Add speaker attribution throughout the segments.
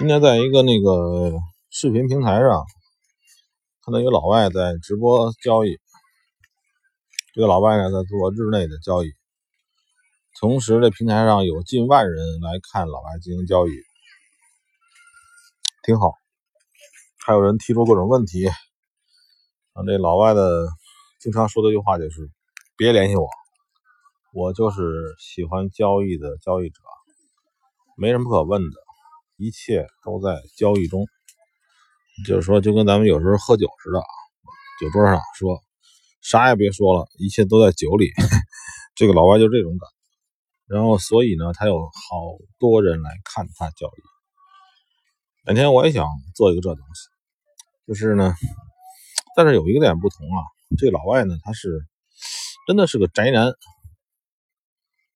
Speaker 1: 今天在一个那个视频平台上看到一个老外在直播交易，这个老外呢在做日内的交易，同时这平台上有近万人来看老外进行交易，挺好。还有人提出各种问题，啊，这老外的经常说的一句话就是“别联系我，我就是喜欢交易的交易者，没什么可问的。”一切都在交易中，就是说，就跟咱们有时候喝酒似的啊，酒桌上说啥也别说了，一切都在酒里。这个老外就这种感，然后所以呢，他有好多人来看他交易。哪天我也想做一个这东西，就是呢，但是有一个点不同啊，这老外呢，他是真的是个宅男，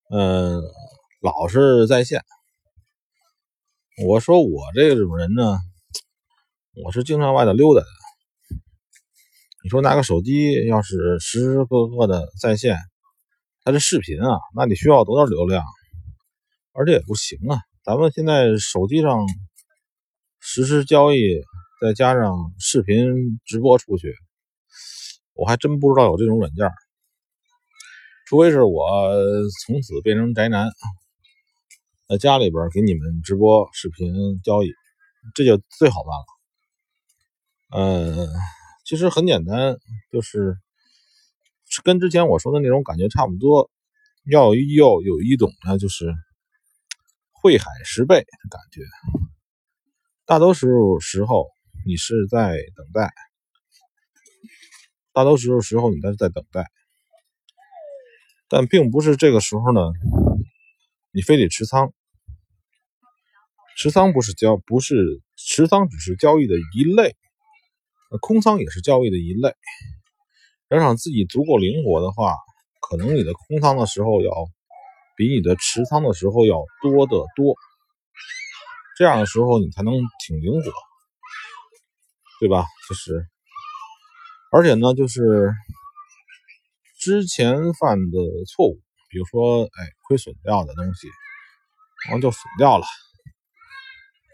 Speaker 1: 嗯，老是在线。我说我这种人呢，我是经常外头溜达的。你说拿个手机，要是时时刻刻的在线，它这视频啊，那得需要多少流量？而且也不行啊。咱们现在手机上实时交易，再加上视频直播出去，我还真不知道有这种软件。除非是我从此变成宅男。在家里边给你们直播视频交易，这就最好办了。嗯，其实很简单，就是跟之前我说的那种感觉差不多。要要有一种呢，就是会海识贝的感觉。大多数时候你是在等待，大多数时候你都是在等待，但并不是这个时候呢。你非得持仓，持仓不是交，不是持仓，只是交易的一类。空仓也是交易的一类。要想自己足够灵活的话，可能你的空仓的时候要比你的持仓的时候要多得多。这样的时候你才能挺灵活，对吧？就是，而且呢，就是之前犯的错误。比如说，哎，亏损掉的东西，然后就损掉了，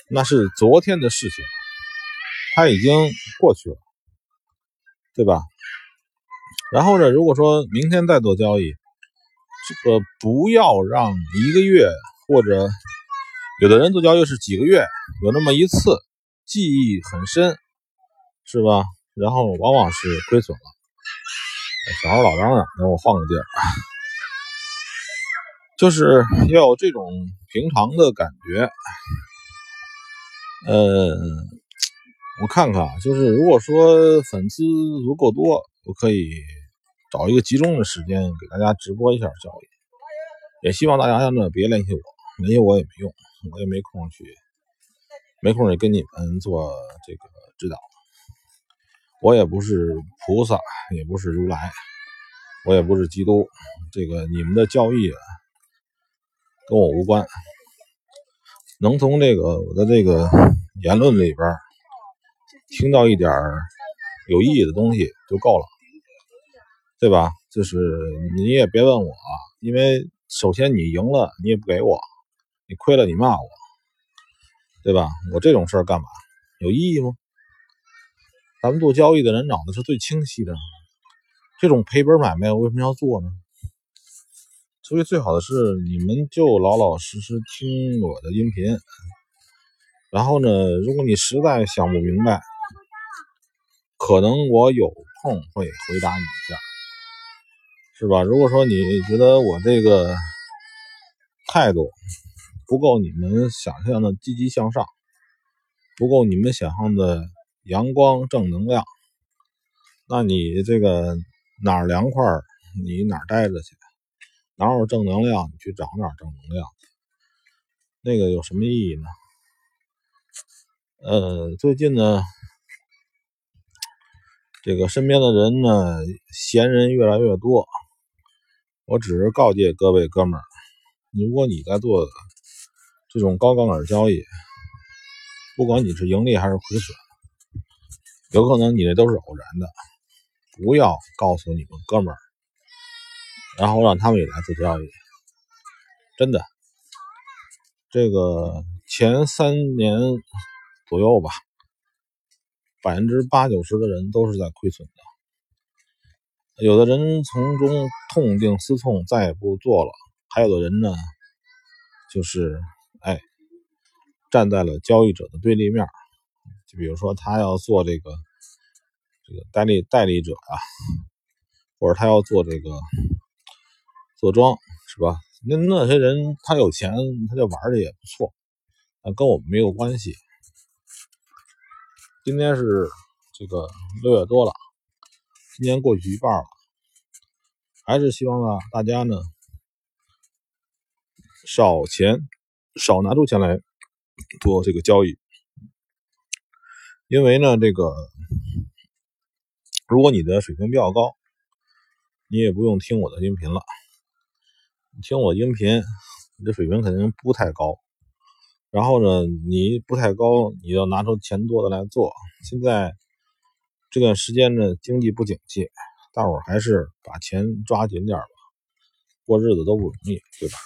Speaker 1: 那是昨天的事情，它已经过去了，对吧？然后呢，如果说明天再做交易，这个不要让一个月或者有的人做交易是几个月，有那么一次记忆很深，是吧？然后往往是亏损了。小孩老嚷嚷，那我换个地儿。就是要有这种平常的感觉，呃，我看看啊，就是如果说粉丝足够多，我可以找一个集中的时间给大家直播一下交易。也希望大家呢别联系我，联系我也没用，我也没空去，没空也跟你们做这个指导。我也不是菩萨，也不是如来，我也不是基督，这个你们的教义。跟我无关，能从这个我的这个言论里边听到一点有意义的东西就够了，对吧？就是你也别问我，因为首先你赢了你也不给我，你亏了你骂我，对吧？我这种事儿干嘛？有意义吗？咱们做交易的人脑子是最清晰的，这种赔本买卖我为什么要做呢？所以最好的是你们就老老实实听我的音频，然后呢，如果你实在想不明白，可能我有空会回答你一下，是吧？如果说你觉得我这个态度不够你们想象的积极向上，不够你们想象的阳光正能量，那你这个哪儿凉快你哪儿待着去。哪有正能量，你去找哪正能量，那个有什么意义呢？呃，最近呢，这个身边的人呢，闲人越来越多。我只是告诫各位哥们儿，如果你在做这种高杠杆交易，不管你是盈利还是亏损，有可能你这都是偶然的，不要告诉你们哥们儿。然后让他们也来做交易，真的，这个前三年左右吧，百分之八九十的人都是在亏损的。有的人从中痛定思痛，再也不做了；还有的人呢，就是哎，站在了交易者的对立面。就比如说，他要做这个这个代理代理者啊，或者他要做这个坐庄，是吧？那那些人他有钱，他就玩的也不错。啊，跟我们没有关系。今天是这个六月多了，今年过去一半了，还是希望呢大家呢少钱，少拿出钱来做这个交易，因为呢这个如果你的水平比较高，你也不用听我的音频了，你听我音频，你的水平肯定不太高。然后呢，你不太高，你要拿出钱多的来做。现在这段时间呢，经济不景气，大伙儿还是把钱抓紧点吧，过日子都不容易，对吧？